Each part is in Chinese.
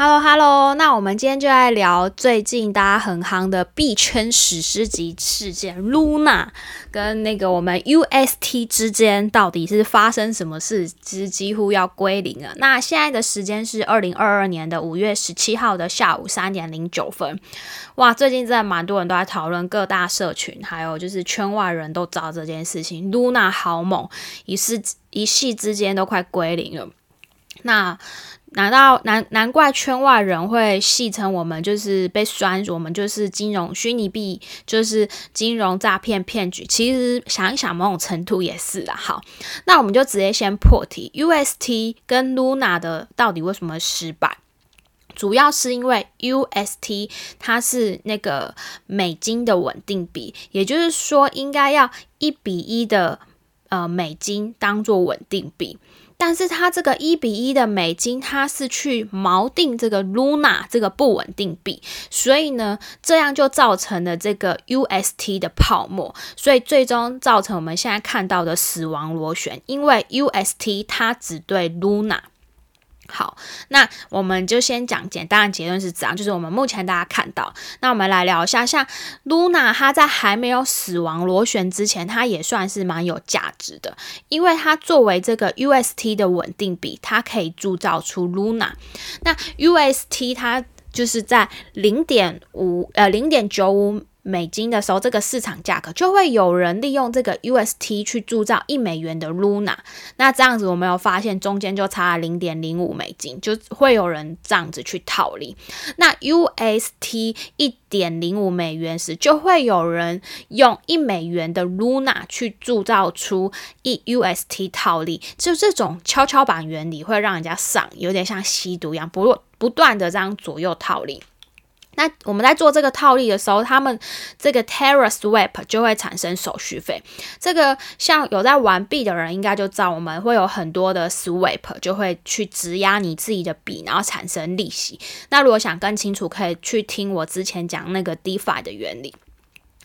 Hello Hello，那我们今天就来聊最近大家很夯的币圈史诗级事件 Luna 跟那个我们 UST 之间到底是发生什么事，之几乎要归零了。那现在的时间是二零二二年的五月十七号的下午三点零九分。哇，最近真的蛮多人都在讨论，各大社群还有就是圈外人都知道这件事情，Luna 好猛，一时一系之间都快归零了。那难道难难怪圈外人会戏称我们就是被酸，我们就是金融虚拟币，就是金融诈骗骗局。其实想一想，某种程度也是啦。好，那我们就直接先破题，UST 跟 Luna 的到底为什么失败？主要是因为 UST 它是那个美金的稳定币，也就是说应该要一比一的呃美金当做稳定币。但是它这个一比一的美金，它是去锚定这个 Luna 这个不稳定币，所以呢，这样就造成了这个 UST 的泡沫，所以最终造成我们现在看到的死亡螺旋，因为 UST 它只对 Luna。好，那我们就先讲简单的结论是怎样，就是我们目前大家看到，那我们来聊一下，像 Luna，它在还没有死亡螺旋之前，它也算是蛮有价值的，因为它作为这个 UST 的稳定币，它可以铸造出 Luna。那 UST 它就是在零点五呃零点九五。美金的时候，这个市场价格就会有人利用这个 UST 去铸造一美元的 Luna。那这样子，我们有发现中间就差零点零五美金，就会有人这样子去套利。那 UST 一点零五美元时，就会有人用一美元的 Luna 去铸造出一 UST 套利。就这种跷跷板原理，会让人家上，有点像吸毒一样，不不断的这样左右套利。那我们在做这个套利的时候，他们这个 Terra Swap 就会产生手续费。这个像有在玩币的人应该就知道，我们会有很多的 Swap 就会去质押你自己的币，然后产生利息。那如果想更清楚，可以去听我之前讲那个 DeFi 的原理。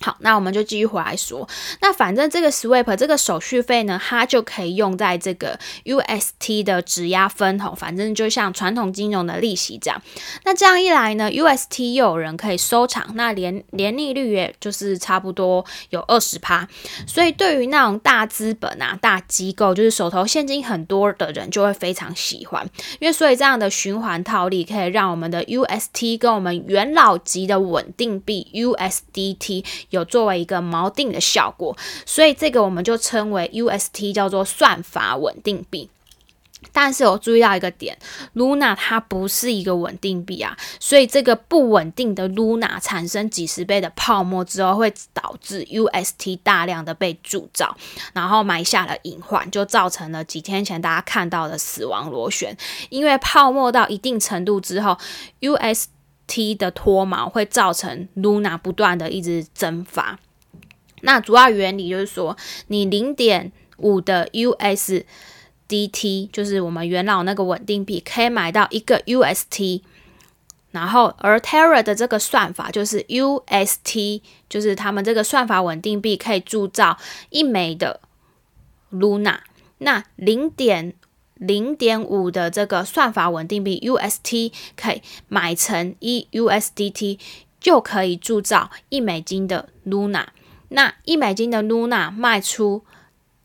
好，那我们就继续回来说。那反正这个 Swap 这个手续费呢，它就可以用在这个 UST 的质押分红，反正就像传统金融的利息这样。那这样一来呢，UST 又有人可以收藏，那年年利率也就是差不多有二十趴。所以对于那种大资本啊、大机构，就是手头现金很多的人，就会非常喜欢。因为所以这样的循环套利，可以让我们的 UST 跟我们元老级的稳定币 USDT。有作为一个锚定的效果，所以这个我们就称为 UST，叫做算法稳定币。但是我注意到一个点，Luna 它不是一个稳定币啊，所以这个不稳定的 Luna 产生几十倍的泡沫之后，会导致 UST 大量的被铸造，然后埋下了隐患，就造成了几天前大家看到的死亡螺旋。因为泡沫到一定程度之后，US T 的脱毛会造成 Luna 不断的一直蒸发。那主要原理就是说，你零点五的 USDT 就是我们元老那个稳定币，可以买到一个 UST。然后而 Terra 的这个算法就是 UST，就是他们这个算法稳定币可以铸造一枚的 Luna。那零点零点五的这个算法稳定币 UST 可以买成一 USDT，就可以铸造一美金的 Luna。那一美金的 Luna 卖出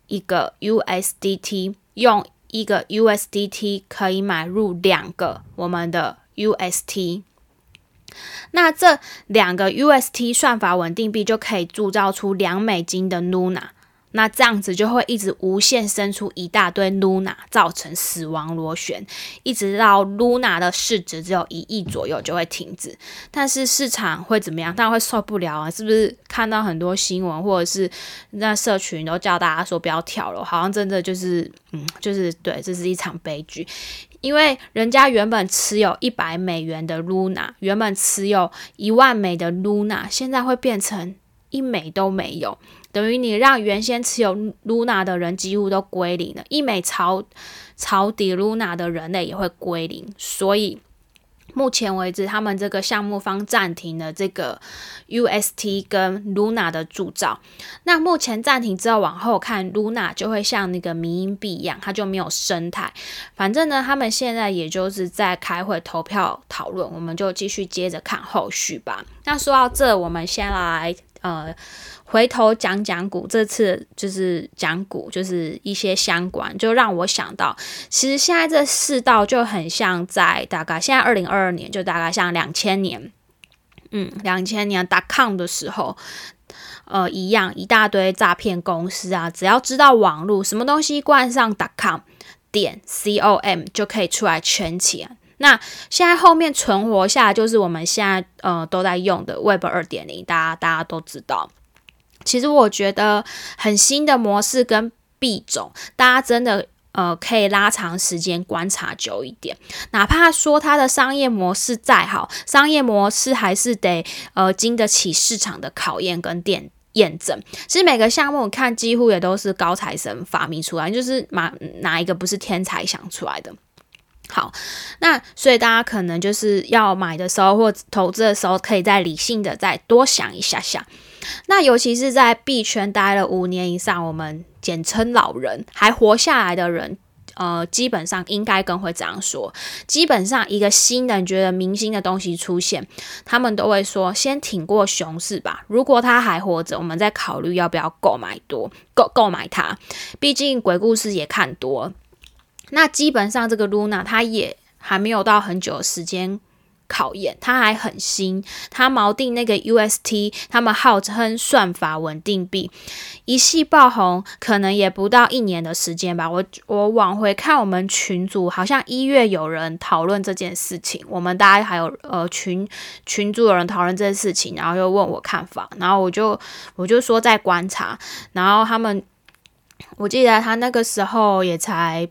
一个 USDT，用一个 USDT 可以买入两个我们的 UST。那这两个 UST 算法稳定币就可以铸造出两美金的 Luna。那这样子就会一直无限生出一大堆 Luna，造成死亡螺旋，一直到 Luna 的市值只有一亿左右就会停止。但是市场会怎么样？当然会受不了啊！是不是看到很多新闻，或者是那社群都叫大家说不要跳了？好像真的就是，嗯，就是对，这是一场悲剧。因为人家原本持有一百美元的 Luna，原本持有一万美的 Luna，现在会变成一美都没有。等于你让原先持有 Luna 的人几乎都归零了，一美朝朝底 Luna 的人类也会归零，所以目前为止，他们这个项目方暂停了这个 UST 跟 Luna 的铸造。那目前暂停之后，往后看 Luna 就会像那个迷音币一样，它就没有生态。反正呢，他们现在也就是在开会投票讨论，我们就继续接着看后续吧。那说到这，我们先来呃。回头讲讲股，这次就是讲股，就是一些相关，就让我想到，其实现在这世道就很像在大概现在二零二二年，就大概像两千年，嗯，两千年 dot com 的时候，呃，一样一大堆诈骗公司啊，只要知道网络什么东西冠上 dot com 点 com 就可以出来圈钱。那现在后面存活下来就是我们现在呃都在用的 Web 二点零，大家大家都知道。其实我觉得很新的模式跟币种，大家真的呃可以拉长时间观察久一点。哪怕说它的商业模式再好，商业模式还是得呃经得起市场的考验跟验验证。其实每个项目看几乎也都是高材生发明出来，就是哪哪一个不是天才想出来的？好，那所以大家可能就是要买的时候或投资的时候，可以再理性的再多想一下下。那尤其是在币圈待了五年以上，我们简称老人还活下来的人，呃，基本上应该更会这样说。基本上一个新人觉得明星的东西出现，他们都会说先挺过熊市吧。如果他还活着，我们再考虑要不要购买多购购买它。毕竟鬼故事也看多。那基本上这个 Luna 它也还没有到很久的时间。考验，它还很新，它锚定那个 UST，他们号称算法稳定币，一系爆红，可能也不到一年的时间吧。我我往回看我们群组，好像一月有人讨论这件事情，我们大家还有呃群群组有人讨论这件事情，然后又问我看法，然后我就我就说在观察，然后他们，我记得他那个时候也才。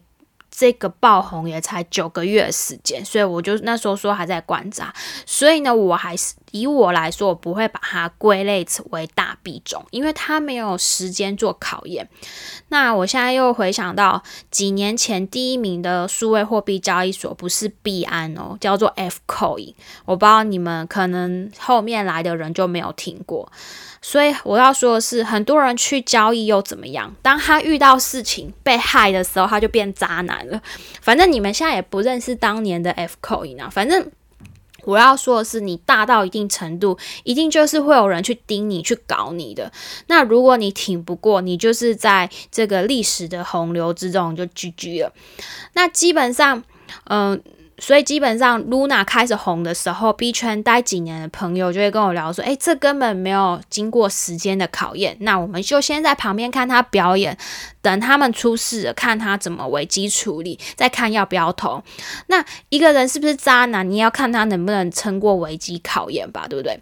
这个爆红也才九个月时间，所以我就那时候说还在观察，所以呢，我还是以我来说，我不会把它归类成为大币种，因为它没有时间做考验。那我现在又回想到几年前第一名的数位货币交易所不是币安哦，叫做 F Coin，我不知道你们可能后面来的人就没有听过。所以我要说的是，很多人去交易又怎么样？当他遇到事情被害的时候，他就变渣男了。反正你们现在也不认识当年的 F Coin 啊。反正我要说的是，你大到一定程度，一定就是会有人去盯你、去搞你的。那如果你挺不过，你就是在这个历史的洪流之中就 GG 了。那基本上，嗯。所以基本上，Luna 开始红的时候，B 圈待几年的朋友就会跟我聊说：“哎，这根本没有经过时间的考验。”那我们就先在旁边看他表演，等他们出事了，看他怎么危机处理，再看要不要投。那一个人是不是渣男，你要看他能不能撑过危机考验吧，对不对？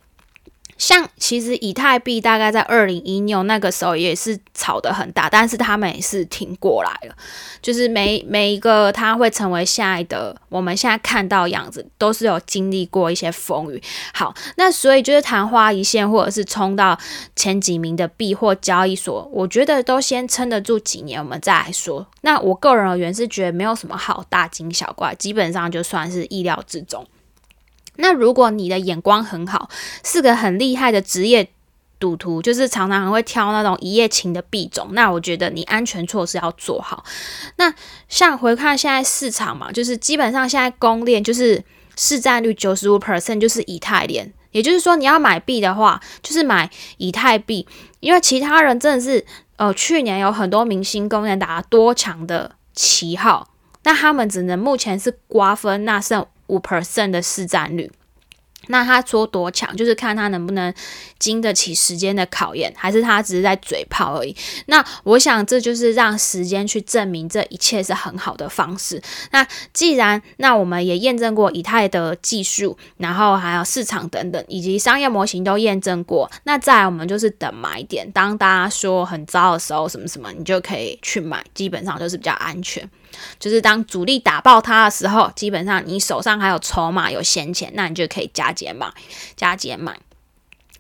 像其实以太币大概在二零一六那个时候也是炒得很大，但是他们也是挺过来了。就是每每一个它会成为现在的我们现在看到样子，都是有经历过一些风雨。好，那所以就是昙花一现，或者是冲到前几名的币或交易所，我觉得都先撑得住几年，我们再来说。那我个人而言是觉得没有什么好大惊小怪，基本上就算是意料之中。那如果你的眼光很好，是个很厉害的职业赌徒，就是常常会挑那种一夜情的币种，那我觉得你安全措施要做好。那像回看现在市场嘛，就是基本上现在公链就是市占率九十五 percent 就是以太链，也就是说你要买币的话，就是买以太币，因为其他人真的是呃去年有很多明星公链打多强的旗号，那他们只能目前是瓜分那剩。五 percent 的市占率，那他说多强，就是看他能不能经得起时间的考验，还是他只是在嘴炮而已。那我想这就是让时间去证明这一切是很好的方式。那既然那我们也验证过以太的技术，然后还有市场等等，以及商业模型都验证过，那再来我们就是等买点。当大家说很糟的时候，什么什么，你就可以去买，基本上就是比较安全。就是当主力打爆它的时候，基本上你手上还有筹码、有闲钱，那你就可以加减买、加减买。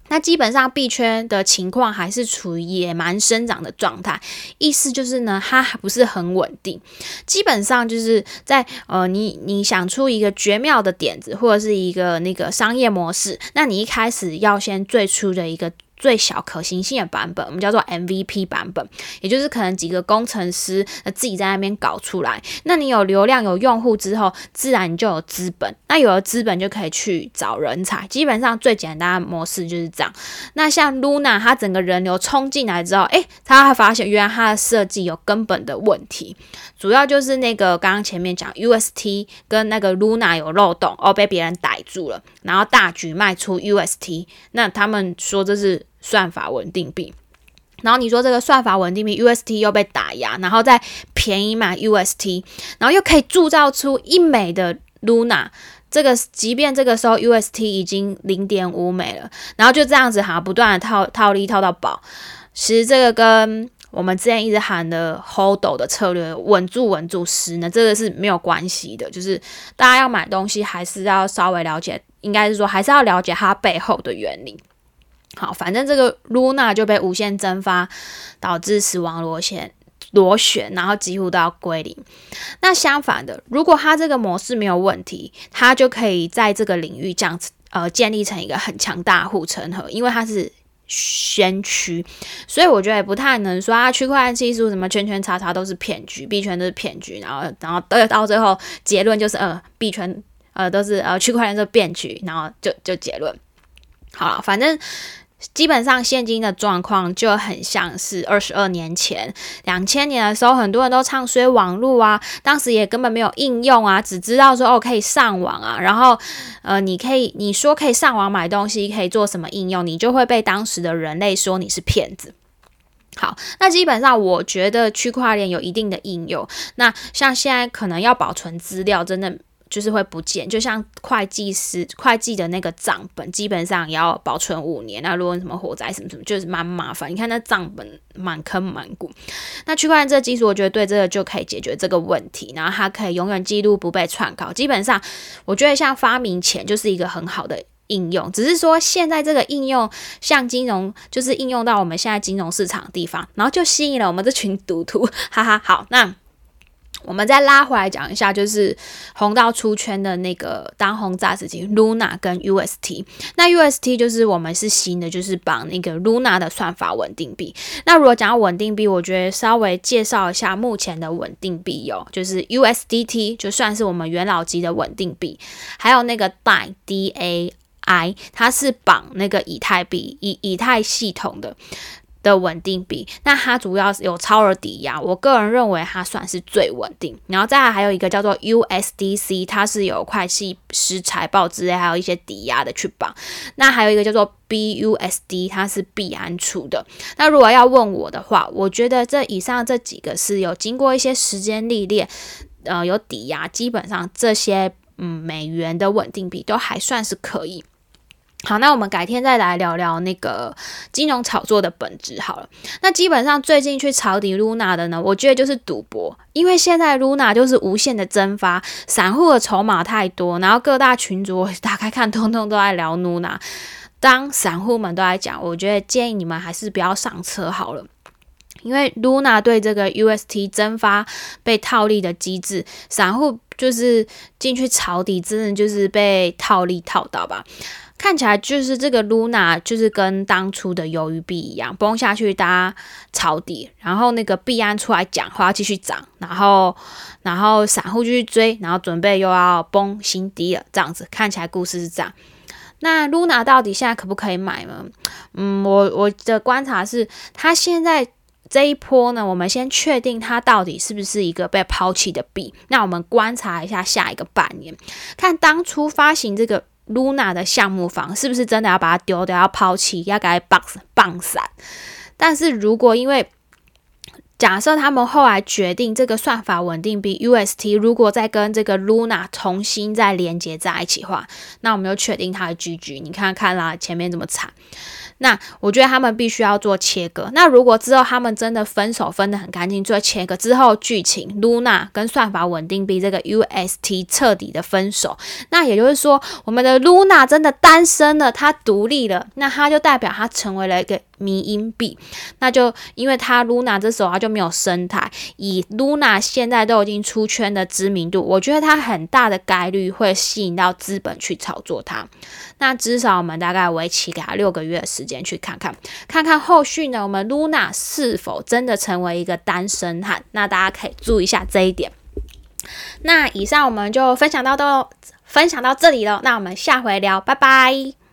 那基本上币圈的情况还是处于野蛮生长的状态，意思就是呢，它还不是很稳定。基本上就是在呃，你你想出一个绝妙的点子或者是一个那个商业模式，那你一开始要先最初的一个。最小可行性的版本，我们叫做 MVP 版本，也就是可能几个工程师自己在那边搞出来。那你有流量、有用户之后，自然你就有资本。那有了资本，就可以去找人才。基本上最简单的模式就是这样。那像 Luna，它整个人流冲进来之后，诶，他发现原来它的设计有根本的问题，主要就是那个刚刚前面讲 UST 跟那个 Luna 有漏洞哦，被别人逮住了，然后大举卖出 UST。那他们说这是。算法稳定币，然后你说这个算法稳定币 UST 又被打压，然后再便宜买 UST，然后又可以铸造出一美的 Luna，这个即便这个时候 UST 已经零点五美了，然后就这样子哈，不断的套套利套到饱。其实这个跟我们之前一直喊的 Hold 的策略稳住稳住时呢，这个是没有关系的，就是大家要买东西还是要稍微了解，应该是说还是要了解它背后的原理。好，反正这个 Luna 就被无限蒸发，导致死亡螺旋螺旋，然后几乎都要归零。那相反的，如果它这个模式没有问题，它就可以在这个领域这样子呃建立成一个很强大护城河，因为它是先驱。所以我觉得也不太能说啊，区块链技术什么圈圈叉叉都是骗局，币圈都是骗局，然后然后到到最后结论就是呃币圈呃都是呃区块链是骗局，然后就就结论好，反正。基本上现今的状况就很像是二十二年前两千年的时候，很多人都唱衰网络啊，当时也根本没有应用啊，只知道说哦可以上网啊，然后呃你可以你说可以上网买东西，可以做什么应用，你就会被当时的人类说你是骗子。好，那基本上我觉得区块链有一定的应用，那像现在可能要保存资料，真的。就是会不见，就像会计师会计的那个账本，基本上也要保存五年。那如果什么火灾什么什么，就是蛮麻烦。你看那账本满坑满谷。那区块链这个技术，我觉得对这个就可以解决这个问题。然后它可以永远记录不被篡稿。基本上，我觉得像发明前就是一个很好的应用。只是说现在这个应用像金融，就是应用到我们现在金融市场的地方，然后就吸引了我们这群赌徒。哈哈，好，那。我们再拉回来讲一下，就是红到出圈的那个当红炸子鸡 Luna 跟 UST。那 UST 就是我们是新的，就是绑那个 Luna 的算法稳定币。那如果讲到稳定币，我觉得稍微介绍一下目前的稳定币有，就是 USDT 就算是我们元老级的稳定币，还有那个 DAI，它是绑那个以太币以以太系统的。的稳定币，那它主要是有超额抵押，我个人认为它算是最稳定。然后再来还有一个叫做 USDC，它是有会计师财报之类，还有一些抵押的去绑。那还有一个叫做 BUSD，它是币安出的。那如果要问我的话，我觉得这以上这几个是有经过一些时间历练，呃，有抵押，基本上这些嗯美元的稳定币都还算是可以。好，那我们改天再来聊聊那个金融炒作的本质好了。那基本上最近去抄底 Luna 的呢，我觉得就是赌博，因为现在 Luna 就是无限的蒸发，散户的筹码太多，然后各大群组打开看，通通都在聊 Luna。当散户们都在讲，我觉得建议你们还是不要上车好了，因为 Luna 对这个 UST 蒸发被套利的机制，散户就是进去抄底，真的就是被套利套到吧。看起来就是这个 Luna 就是跟当初的鱿鱼币一样崩下去，大家抄底，然后那个币安出来讲话继续涨，然后然后散户继续追，然后准备又要崩新低了，这样子看起来故事是这样。那 Luna 到底现在可不可以买呢？嗯，我我的观察是，它现在这一波呢，我们先确定它到底是不是一个被抛弃的币。那我们观察一下下一个半年，看当初发行这个。露娜的项目房是不是真的要把它丢掉、要抛弃、要给它绑绑散？但是如果因为假设他们后来决定这个算法稳定币 UST 如果再跟这个 Luna 重新再连接在一起的话，那我们就确定它的 GG。你看看啦，前面这么惨。那我觉得他们必须要做切割。那如果之后他们真的分手分得很干净，做切割之后，剧情 Luna 跟算法稳定币这个 UST 彻底的分手，那也就是说，我们的 Luna 真的单身了，她独立了，那她就代表她成为了一个。迷音币，那就因为它 Luna 这时候它就没有生态，以 Luna 现在都已经出圈的知名度，我觉得它很大的概率会吸引到资本去炒作它。那至少我们大概为期给他六个月的时间去看看，看看后续呢，我们 Luna 是否真的成为一个单身汉？那大家可以注意一下这一点。那以上我们就分享到都分享到这里了，那我们下回聊，拜拜。